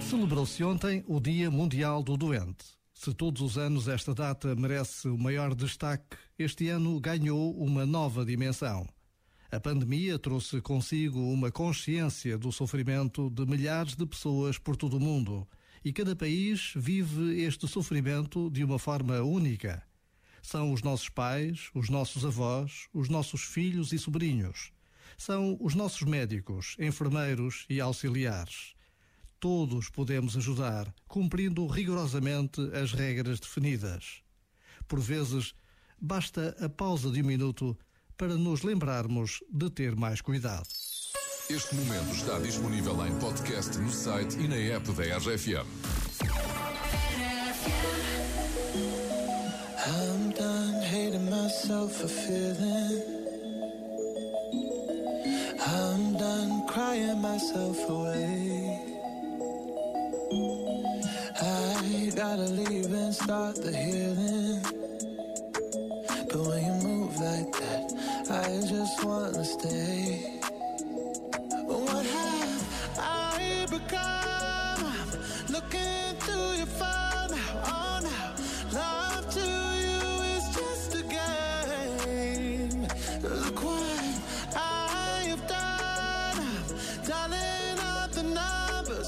Celebrou-se ontem o Dia Mundial do Doente. Se todos os anos esta data merece o maior destaque, este ano ganhou uma nova dimensão. A pandemia trouxe consigo uma consciência do sofrimento de milhares de pessoas por todo o mundo e cada país vive este sofrimento de uma forma única. São os nossos pais, os nossos avós, os nossos filhos e sobrinhos. São os nossos médicos, enfermeiros e auxiliares todos podemos ajudar, cumprindo rigorosamente as regras definidas. Por vezes, basta a pausa de um minuto para nos lembrarmos de ter mais cuidado. Este momento está disponível em podcast no site e na app da RFM. I'm done hating myself for feeling. I'm done crying myself away. I gotta leave and start the healing. But when you move like that, I just wanna stay.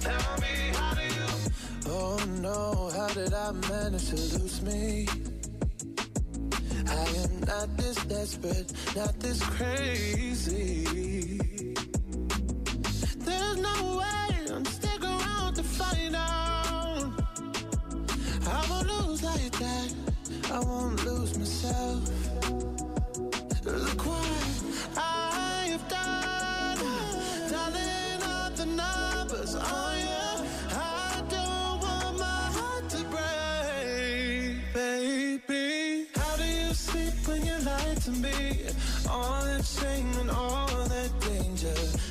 Tell me, how do you? Oh no, how did I manage to lose me? I am not this desperate, not this crazy. There's no way I'm stick around to find out. I won't lose like that. I won't lose myself. Look what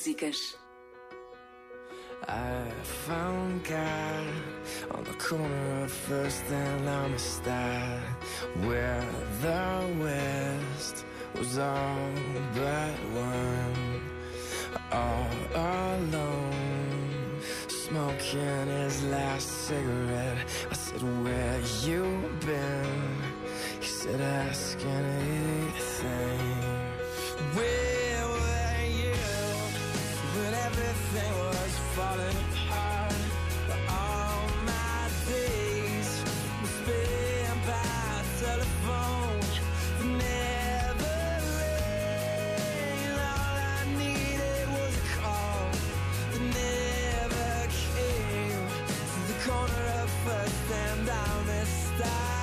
Músicas. I found God on the corner of First and Amistad, where the West was all but one, all alone, smoking his last cigarette. I said, Where you been? He said, Ask anything everything was falling apart But all my days were spent by telephone that never rang. All I needed was a call that never came. To the corner of first and down the side